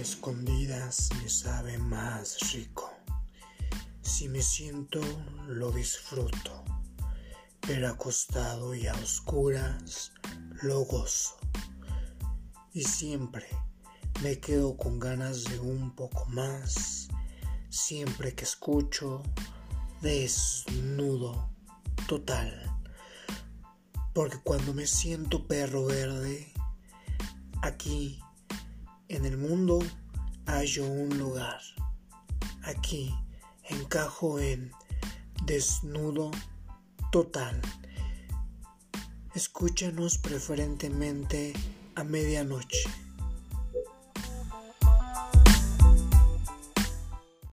escondidas me sabe más rico. Si me siento, lo disfruto, pero acostado y a oscuras, lo gozo. Y siempre me quedo con ganas de un poco más, siempre que escucho desnudo total. Porque cuando me siento perro verde, aquí en el mundo hallo un lugar. Aquí encajo en desnudo total. Escúchanos preferentemente a medianoche.